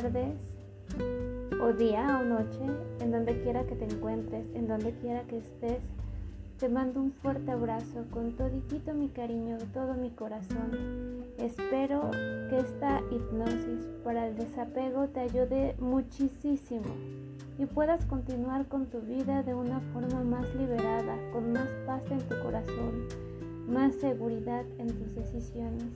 tardes, o día o noche, en donde quiera que te encuentres, en donde quiera que estés. Te mando un fuerte abrazo con toditito mi cariño, todo mi corazón. Espero que esta hipnosis para el desapego te ayude muchísimo y puedas continuar con tu vida de una forma más liberada, con más paz en tu corazón, más seguridad en tus decisiones.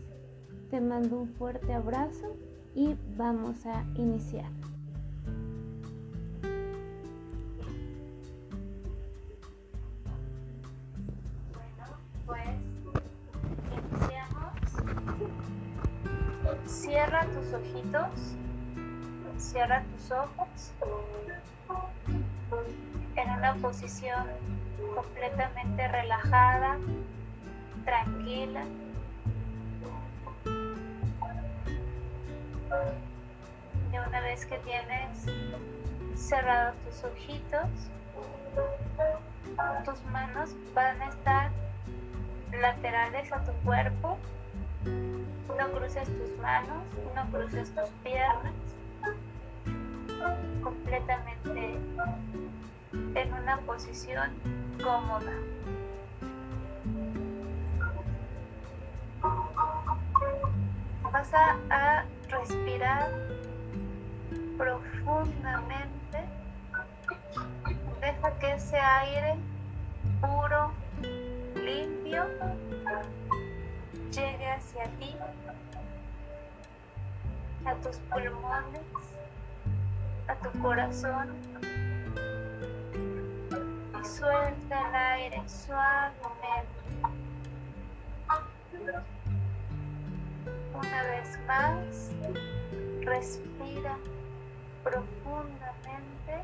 Te mando un fuerte abrazo y vamos a iniciar. Pues. Cierra tus ojitos, cierra tus ojos en una posición completamente relajada, tranquila. Y una vez que tienes cerrados tus ojitos, tus manos van a estar laterales a tu cuerpo. No cruces tus manos, no cruces tus piernas. Completamente en una posición cómoda. Vas a, respirar profundamente. Deja que ese aire puro, limpio, llegue hacia ti, a tus pulmones, a tu corazón. Y suelta el aire suavemente. Más, respira profundamente.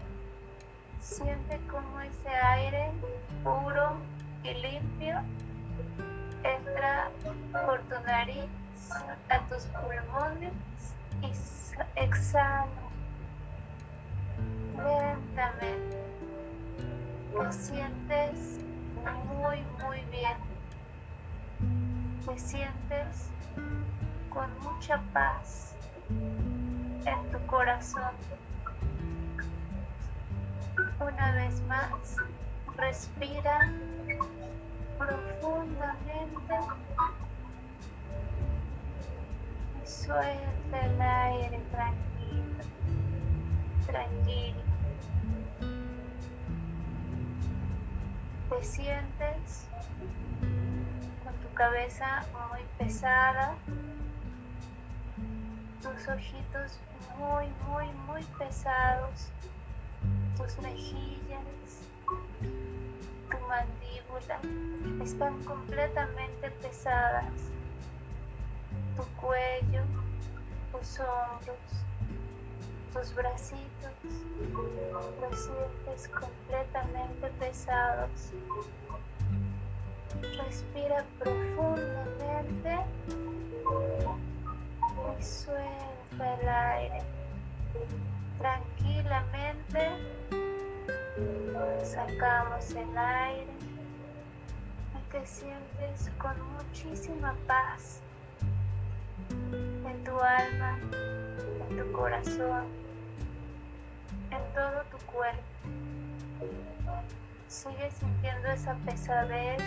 Siente como ese aire puro y limpio entra por tu nariz a tus pulmones y exhala lentamente. Te sientes muy, muy bien. Te sientes con mucha paz en tu corazón. Una vez más, respira profundamente suelta el aire tranquilo, tranquilo. Te sientes con tu cabeza muy pesada, tus ojitos muy, muy, muy pesados, tus mejillas, tu mandíbula están completamente pesadas, tu cuello, tus hombros, tus bracitos los sientes completamente pesados. Respira profundamente suelta el aire. Tranquilamente sacamos el aire y te sientes con muchísima paz en tu alma, en tu corazón, en todo tu cuerpo. Sigue sintiendo esa pesadez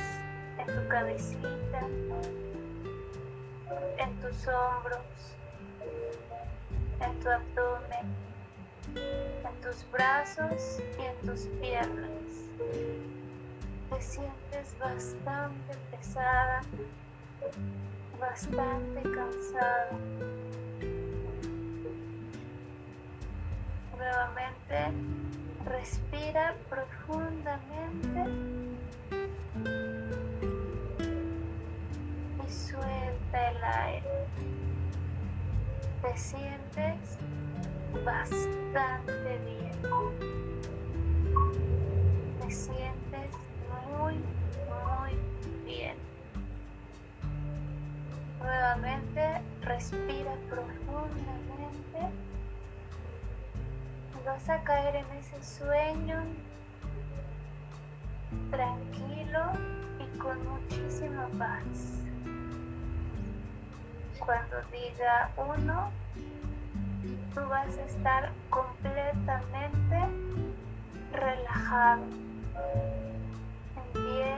en tu cabecita, en tus hombros, en tu abdomen, en tus brazos y en tus piernas. Te sientes bastante pesada, bastante cansada. Nuevamente, respira profundamente y suelta el aire. Te sientes bastante bien. Te sientes muy, muy bien. Nuevamente respira profundamente vas a caer en ese sueño tranquilo y con muchísima paz. Cuando diga uno, tú vas a estar completamente relajado. En 10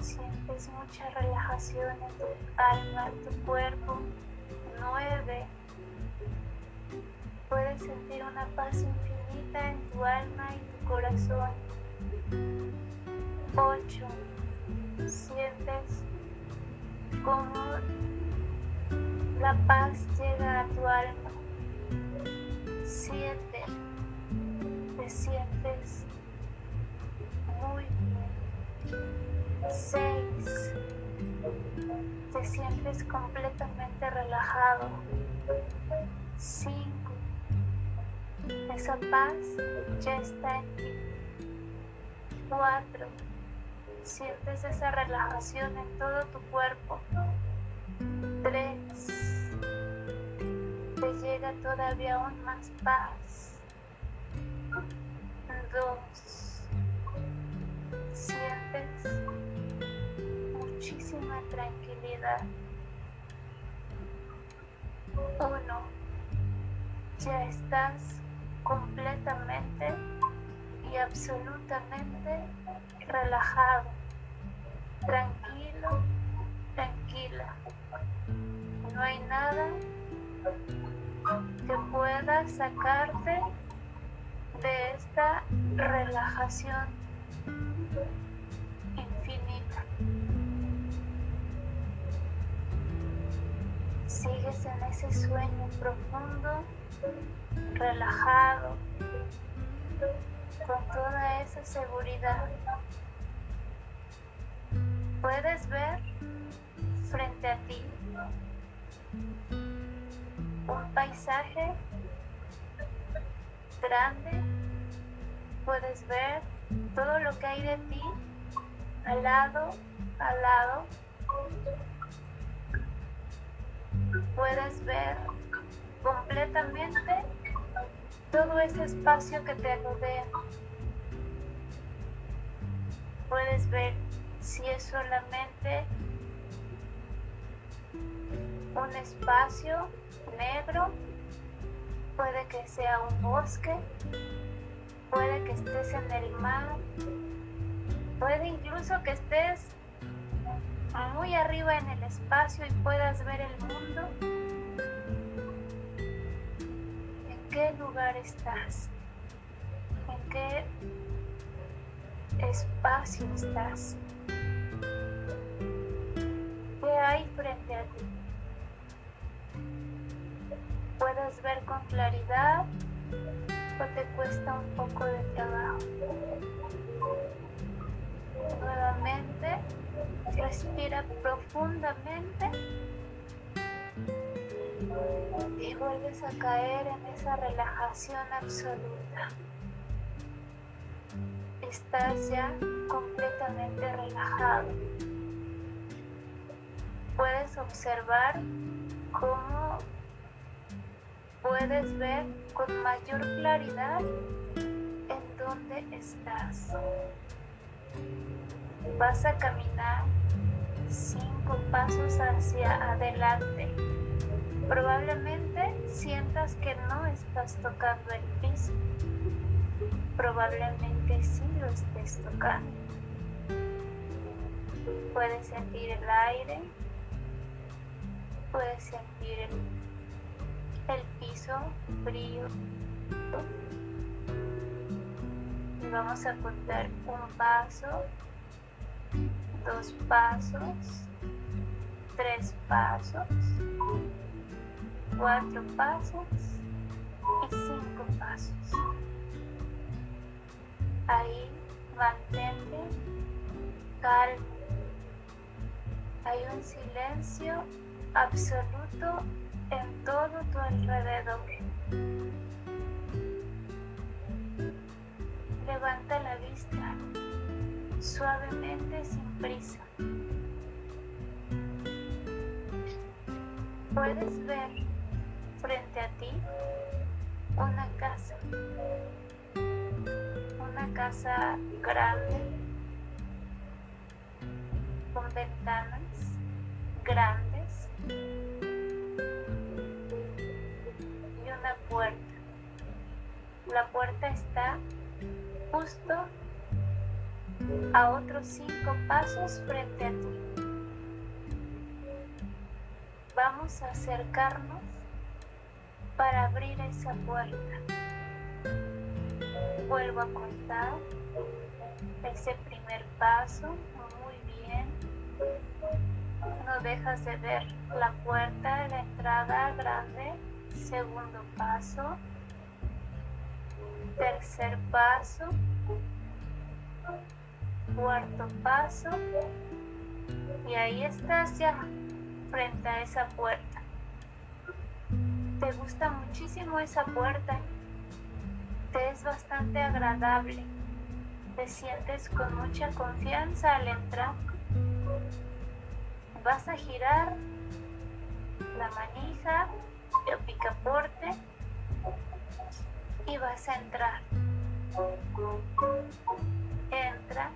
sientes mucha relajación en tu alma, en tu cuerpo. 9 puedes sentir una paz infinita en tu alma y tu corazón. 8 sientes como la paz llega a tu alma. 7 te sientes muy bien. 6 te sientes completamente relajado. 5 esa paz ya está en ti. 4 sientes esa relajación en todo tu cuerpo. 3 te llega todavía aún más paz. 2 sientes muchísima tranquilidad. 1 ya estás completamente y absolutamente relajado, tranquilo, tranquila. No hay nada que pueda sacarte de esta relajación infinita. Sigues en ese sueño profundo, relajado, con toda esa seguridad. Puedes ver frente a ti un paisaje grande. Puedes ver todo lo que hay de ti al lado, al lado. Puedes ver completamente todo ese espacio que te rodea. Puedes ver si es solamente un espacio negro, puede que sea un bosque, puede que estés en el mar, puede incluso que estés muy arriba en el espacio y puedas ver el mundo qué lugar estás? ¿En qué espacio estás? ¿Qué hay frente a ti? ¿Puedes ver con claridad o te cuesta un poco de trabajo? Nuevamente, respira profundamente y vuelves a caer en esa relajación absoluta. Estás ya completamente relajado. Puedes observar cómo puedes ver con mayor claridad en dónde estás. Vas a caminar cinco pasos hacia adelante Probablemente sientas que no estás tocando el piso. Probablemente sí lo estés tocando. Puedes sentir el aire, puedes sentir el, el piso frío. Y vamos a contar un paso, dos pasos, tres pasos cuatro pasos y cinco pasos. Ahí mantente calmo. Hay un silencio absoluto en todo tu alrededor. Levanta la vista suavemente sin prisa. Puedes ver una casa grande, con ventanas grandes, una puerta. La puerta está justo a otros cinco pasos frente a ti. Vamos a acercarnos para abrir esa puerta. Vuelvo a contar ese primer paso, muy bien. No dejas de ver la puerta la entrada grande. Segundo paso. Tercer paso. Cuarto paso. Y ahí estás ya frente a esa puerta. Te gusta muchísimo esa puerta. Te es bastante agradable. Te sientes con mucha confianza al entrar. Vas a girar la manija, el picaporte y vas a entrar. Entra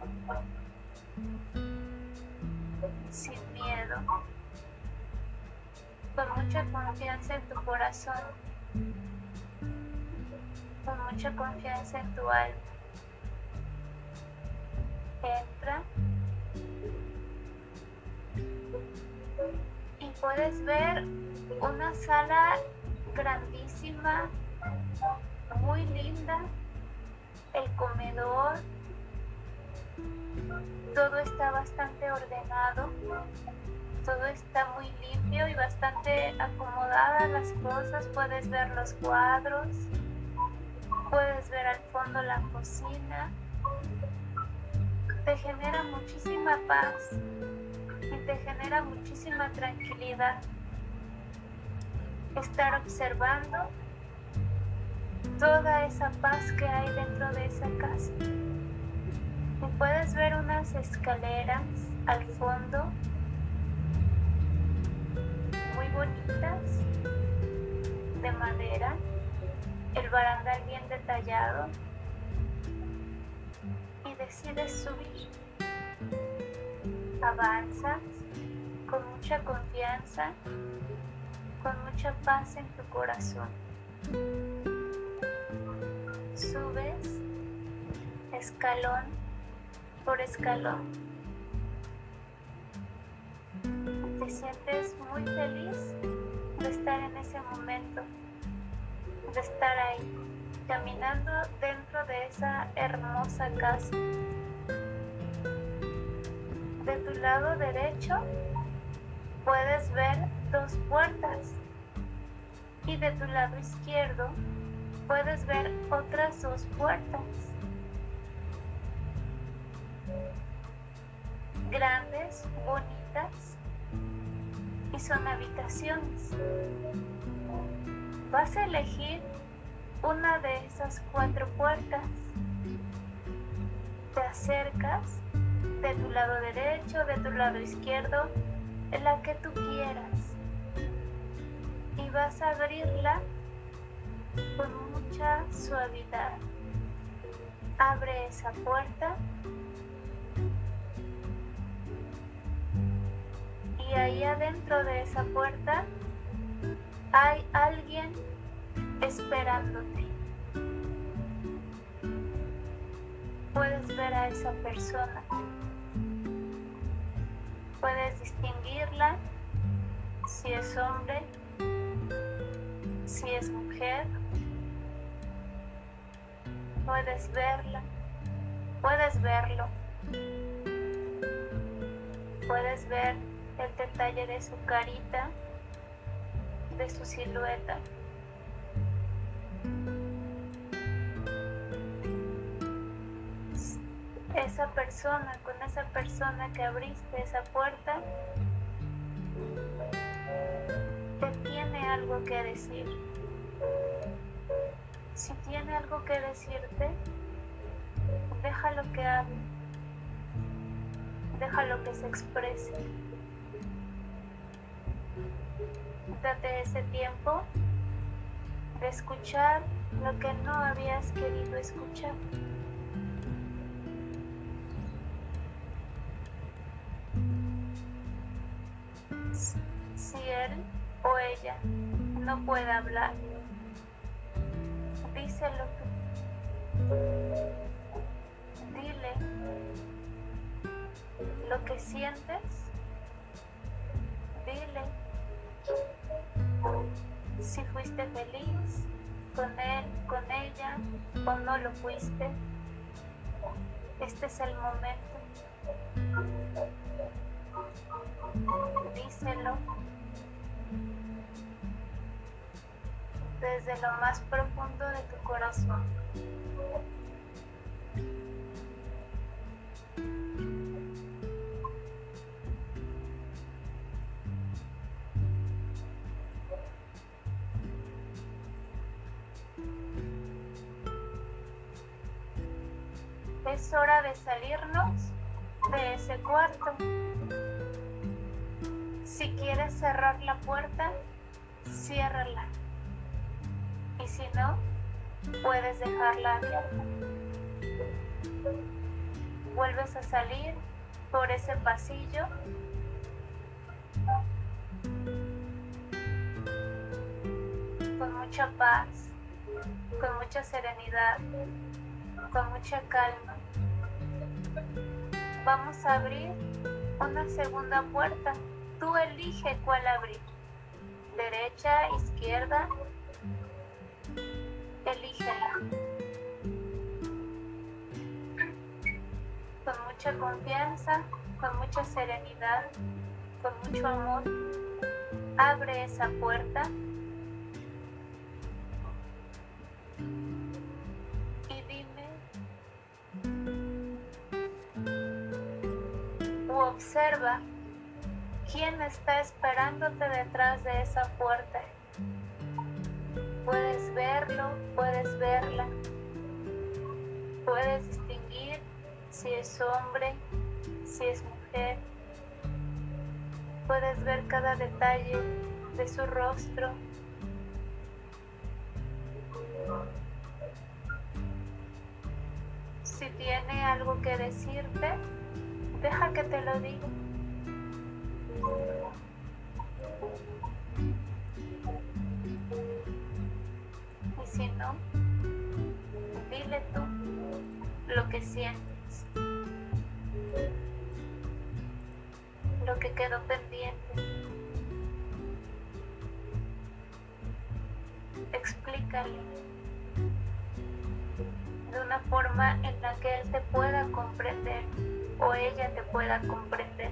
sin miedo, con mucha confianza en tu corazón, con mucha confianza en tu alma. Entra. Y puedes ver una sala grandísima, muy linda, el comedor, todo está bastante ordenado, todo está muy limpio y bastante acomodadas las cosas, puedes ver los cuadros, puedes ver al fondo la cocina, te genera muchísima paz y te genera muchísima tranquilidad estar observando toda esa paz que hay dentro de esa casa. Y puedes ver unas escaleras al fondo muy bonitas de madera, el barandal bien detallado y decides subir. Avanzas con mucha confianza, con mucha paz en tu corazón. Subes escalón por escalón. Te sientes muy feliz de estar en ese momento, de estar ahí, caminando dentro de esa hermosa casa. De tu lado derecho puedes ver dos puertas y de tu lado izquierdo puedes ver otras dos puertas. Grandes, bonitas y son habitaciones. Vas a elegir una de esas cuatro puertas. Te acercas de tu lado derecho, de tu lado izquierdo, en la que tú quieras. Y vas a abrirla con mucha suavidad. Abre esa puerta y ahí adentro de esa puerta hay alguien esperándote. Puedes ver a esa persona. Puedes distinguirla si es hombre, si es mujer. Puedes verla, puedes verlo. Puedes ver el detalle de su carita, de su silueta. Esa persona, con esa persona que abriste esa puerta, te tiene algo que decir. Si tiene algo que decirte, déjalo que hable, déjalo que se exprese. Date ese tiempo de escuchar lo que no habías querido escuchar. Si él o ella no puede hablar, díselo Dile lo que sientes. O no lo fuiste. Este es el momento. Díselo. desde lo más profundo de tu corazón. Es hora de salirnos de ese cuarto. Si quieres cerrar la puerta, ciérrala y si no, puedes dejarla abierta. Vuelves a salir por ese pasillo con mucha paz, con mucha serenidad, con mucha calma. Vamos a abrir una segunda puerta. Tú elige cuál abrir. Derecha, izquierda, elígela. Con mucha confianza, con mucha serenidad, con mucho amor, abre esa puerta observa quién está esperándote detrás de esa puerta. Puedes verlo, puedes verla. Puedes distinguir si es hombre, si es mujer. Puedes ver cada detalle de su rostro. Si tiene algo que decirte, deja que te lo diga. si no, dile tú lo que sientes, lo que quedó pendiente. Explícale de una forma en la que él te pueda comprender o ella te pueda comprender.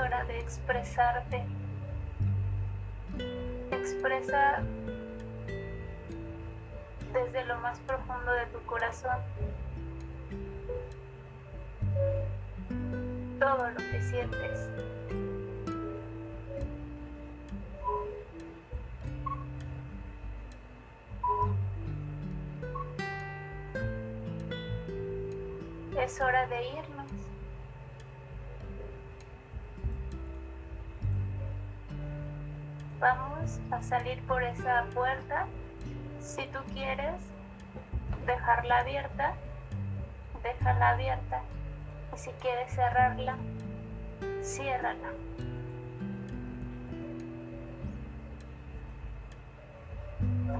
hora de expresarte. Más profundo de tu corazón todo lo que sientes. Es hora de irnos. Vamos a salir por esa puerta. Si tú quieres dejarla abierta, déjala abierta. Y si quieres cerrarla, ciérrala.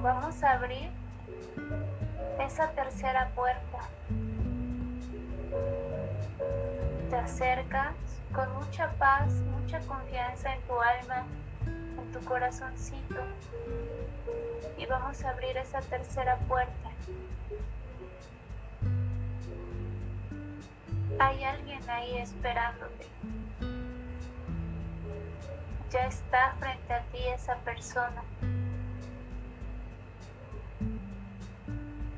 Vamos a abrir esa tercera puerta. Te acercas con mucha paz, mucha confianza en tu alma tu corazoncito y vamos a abrir esa tercera puerta. Hay alguien ahí esperándote. Ya está frente a ti esa persona.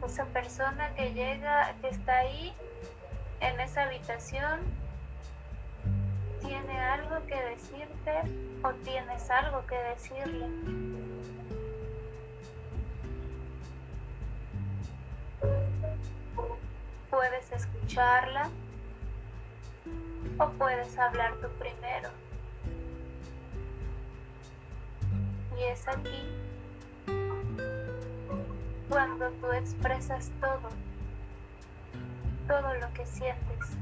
Esa persona que llega, que está ahí en esa habitación tiene algo que decirte o tienes algo que decirle. Puedes escucharla o puedes hablar tú primero. Y es aquí cuando tú expresas todo, todo lo que sientes.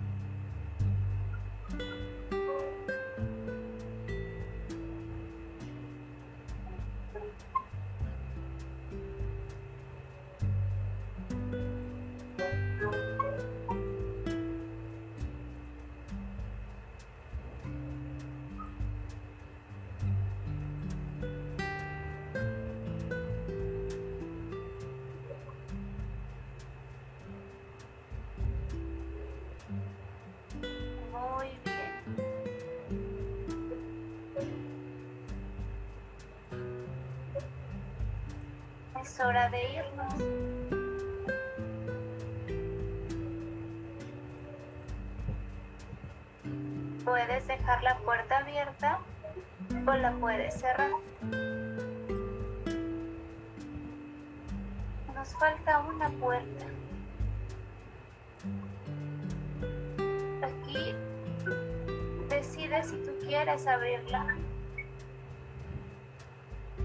Puedes dejar la puerta abierta o la puedes cerrar. Nos falta una puerta. Aquí decides si tú quieres abrirla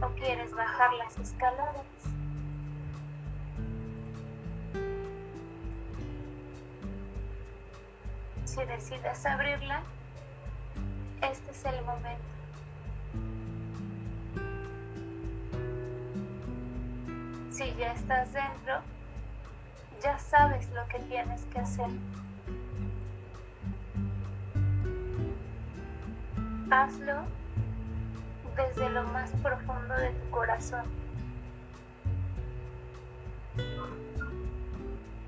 o quieres bajar las escaleras. si decides abrirla, este es el momento. Si ya estás dentro, ya sabes lo que tienes que hacer. Hazlo desde lo más profundo de tu corazón.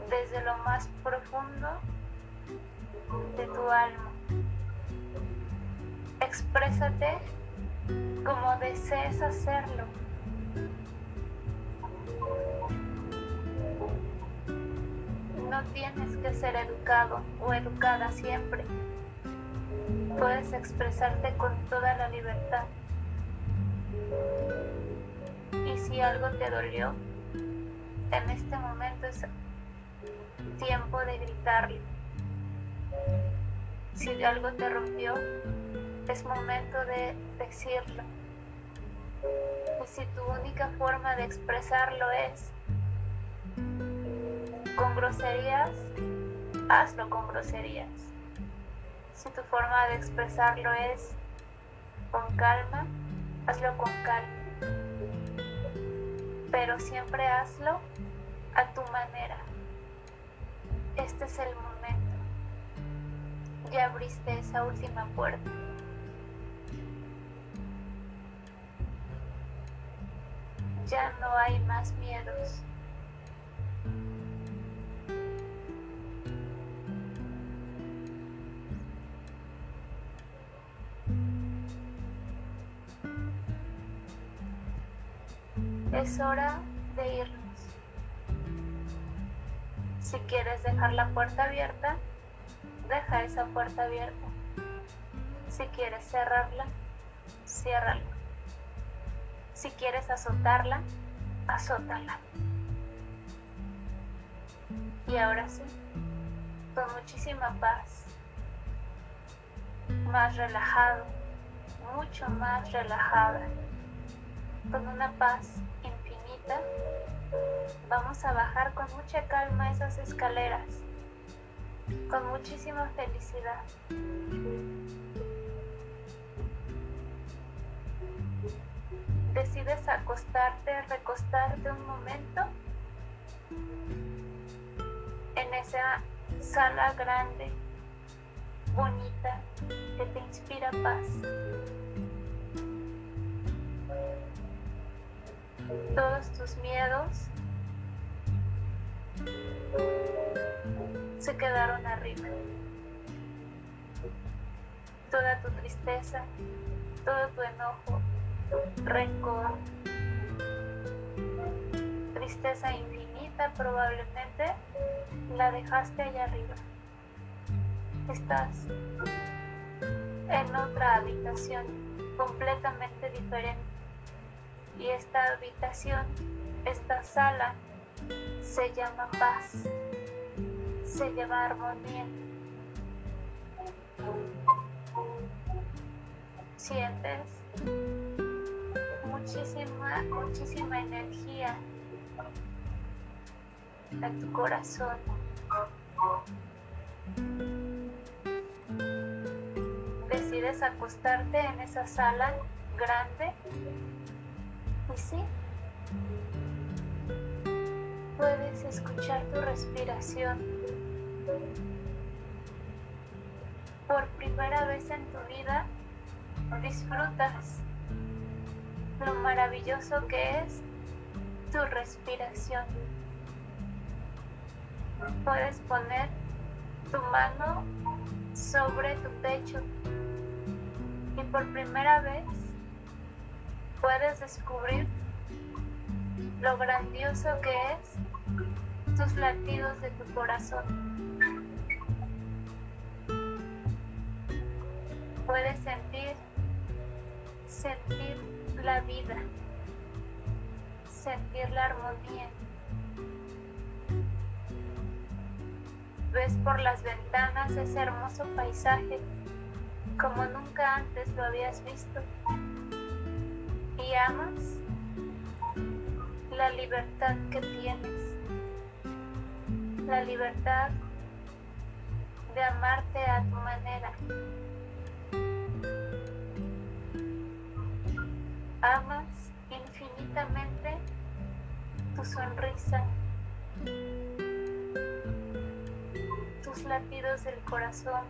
Desde lo más profundo de tu alma. Exprésate como desees hacerlo. No tienes que ser educado o educada siempre. Puedes expresarte con toda la libertad. Y si algo te dolió, en este momento es tiempo de gritarle. Si algo te rompió, es momento de decirlo. Y si tu única forma de expresarlo es con groserías, hazlo con groserías. Si tu forma de expresarlo es con calma, hazlo con calma. Pero siempre hazlo a tu manera. Este es el momento ya abriste esa última puerta. Ya no hay más miedos. Es hora de irnos. Si quieres dejar la puerta abierta, deja esa puerta abierta. Si quieres cerrarla, ciérrala. Si quieres azotarla, azótala. Y ahora sí, con muchísima paz, más relajado, mucho más relajada, con una paz infinita, vamos a bajar con mucha calma esas escaleras con muchísima felicidad. Decides acostarte, recostarte un momento en esa sala grande, bonita, que te inspira paz. Todos tus miedos se quedaron arriba. Toda tu tristeza, todo tu enojo, rencor, tristeza infinita probablemente, la dejaste allá arriba. Estás en otra habitación completamente diferente. Y esta habitación, esta sala, se llama paz se llama armonía. Sientes muchísima, muchísima energía a tu corazón. Decides acostarte en esa sala grande y sí, puedes escuchar tu respiración. Por primera vez en tu vida disfrutas lo maravilloso que es tu respiración. Puedes poner tu mano sobre tu pecho y por primera vez puedes descubrir lo grandioso que es tus latidos de tu corazón. Puedes sentir, sentir la vida, sentir la armonía. Ves por las ventanas ese hermoso paisaje como nunca antes lo habías visto y amas la libertad que tienes, la libertad de amarte a tu manera. Amas infinitamente tu sonrisa, tus latidos del corazón.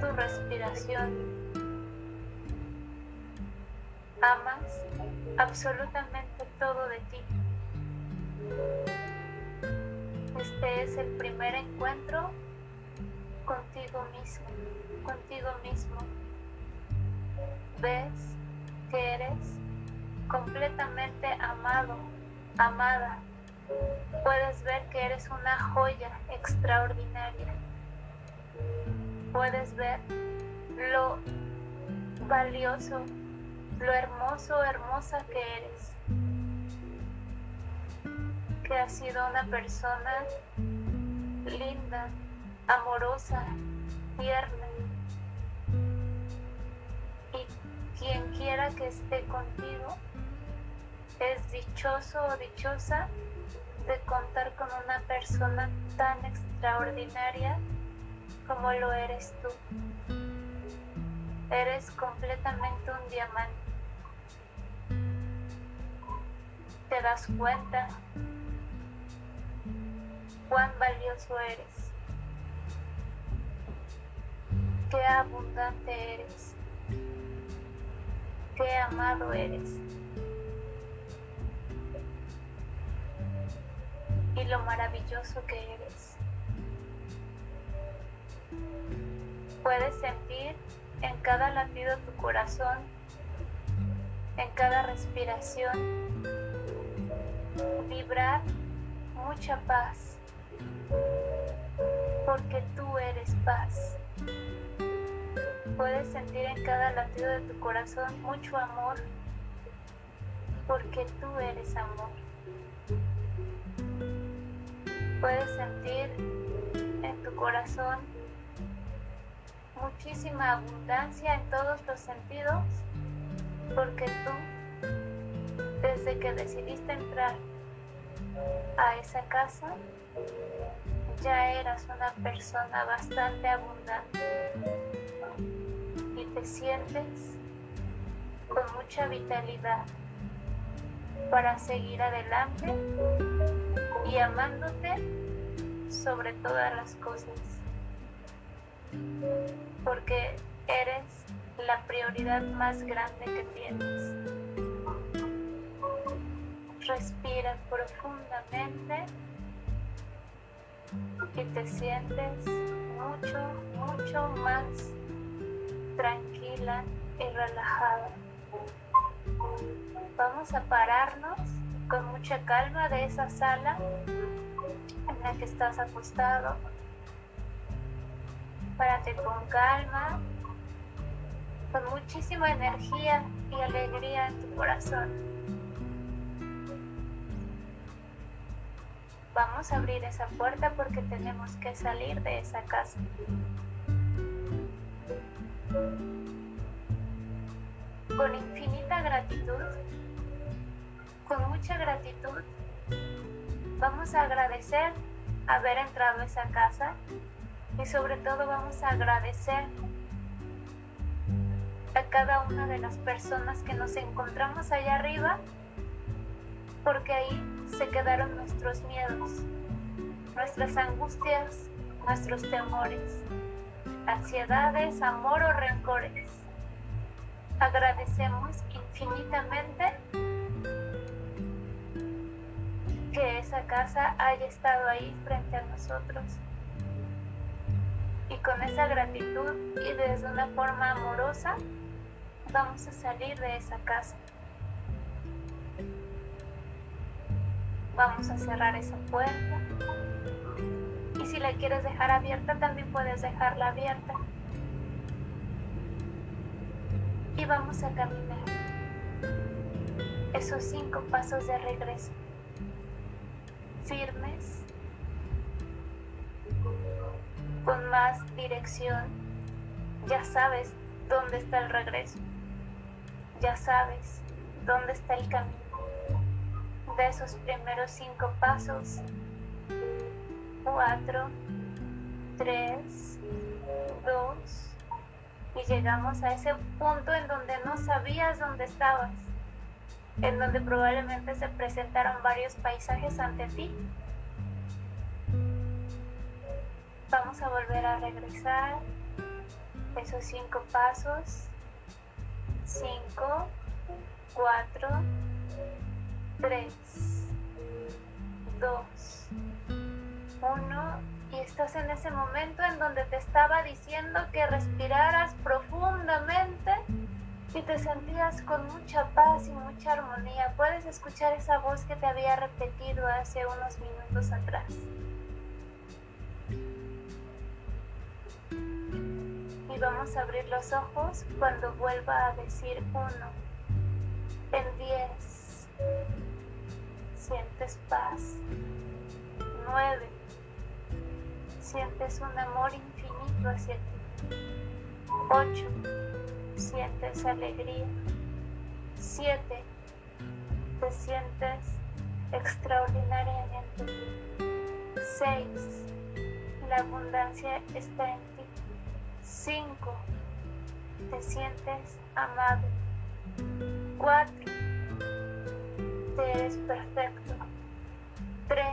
tu respiración. Amas absolutamente todo de ti. Este es el primer encuentro contigo mismo, contigo mismo. Ves que eres completamente amado, amada. Puedes ver que eres una joya extraordinaria. Puedes ver lo valioso, lo hermoso, hermosa que eres. Que has sido una persona linda, amorosa, tierna. Y quien quiera que esté contigo es dichoso o dichosa de contar con una persona tan extraordinaria como lo eres tú. Eres completamente un diamante. Te das cuenta cuán valioso eres. Qué abundante eres. Qué amado eres. Y lo maravilloso que eres. Puedes sentir en cada latido tu corazón, en cada respiración, vibrar mucha paz, porque tú eres paz puedes sentir en cada latido de tu corazón mucho amor, porque tú eres amor. Puedes sentir en tu corazón muchísima abundancia en todos los sentidos, porque tú, desde que decidiste entrar a esa casa, ya eras una persona bastante abundante te sientes con mucha vitalidad para seguir adelante y amándote sobre todas las cosas. Porque eres la prioridad más grande que tienes. Respira profundamente y te sientes mucho, mucho más tranquila y relajada. Vamos a pararnos con mucha calma de esa sala en la que estás acostado. Párate con calma, con muchísima energía y alegría en tu corazón. Vamos a abrir esa puerta porque tenemos que salir de esa casa. Con infinita gratitud, con mucha gratitud, vamos a agradecer haber entrado a esa casa y sobre todo vamos a agradecer a cada una de las personas que nos encontramos allá arriba porque ahí se quedaron nuestros miedos, nuestras angustias, nuestros temores, ansiedades, amor o rencores. Agradecemos infinitamente que esa casa haya estado ahí frente a nosotros. Y con esa gratitud y desde una forma amorosa, vamos a salir de esa casa. Vamos a cerrar esa puerta. Si la quieres dejar abierta, también puedes dejarla abierta. Y vamos a caminar esos cinco pasos de regreso. Firmes, con más dirección. Ya sabes dónde está el regreso. Ya sabes dónde está el camino. De esos primeros cinco pasos, cuatro, tres, dos, y llegamos a ese punto en donde no sabías dónde estabas, en donde probablemente se presentaron varios paisajes ante ti. Vamos a volver a regresar esos cinco pasos. Cinco, cuatro, tres, dos, uno. Y estás en ese momento en donde te estaba diciendo que respiraras profundamente y te sentías con mucha paz y mucha armonía. Puedes escuchar esa voz que te había repetido hace unos minutos atrás. Y vamos a abrir los ojos cuando vuelva a decir uno. En diez. Sientes paz. Nueve. Sientes un amor infinito hacia ti. Ocho. Sientes alegría. Siete. Te sientes extraordinariamente. Seis. La abundancia está en ti. 5. Te sientes amado. 4. Te eres perfecto. 3.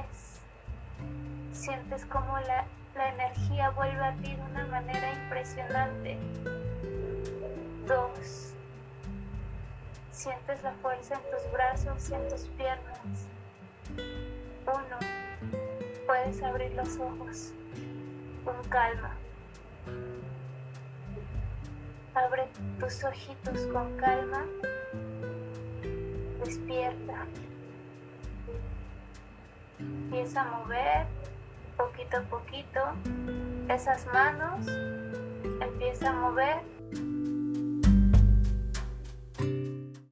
Sientes como la, la energía vuelve a ti de una manera impresionante. 2. Sientes la fuerza en tus brazos y en tus piernas. 1. Puedes abrir los ojos con calma. Abre tus ojitos con calma. Despierta. Empieza a mover poquito a poquito esas manos. Empieza a mover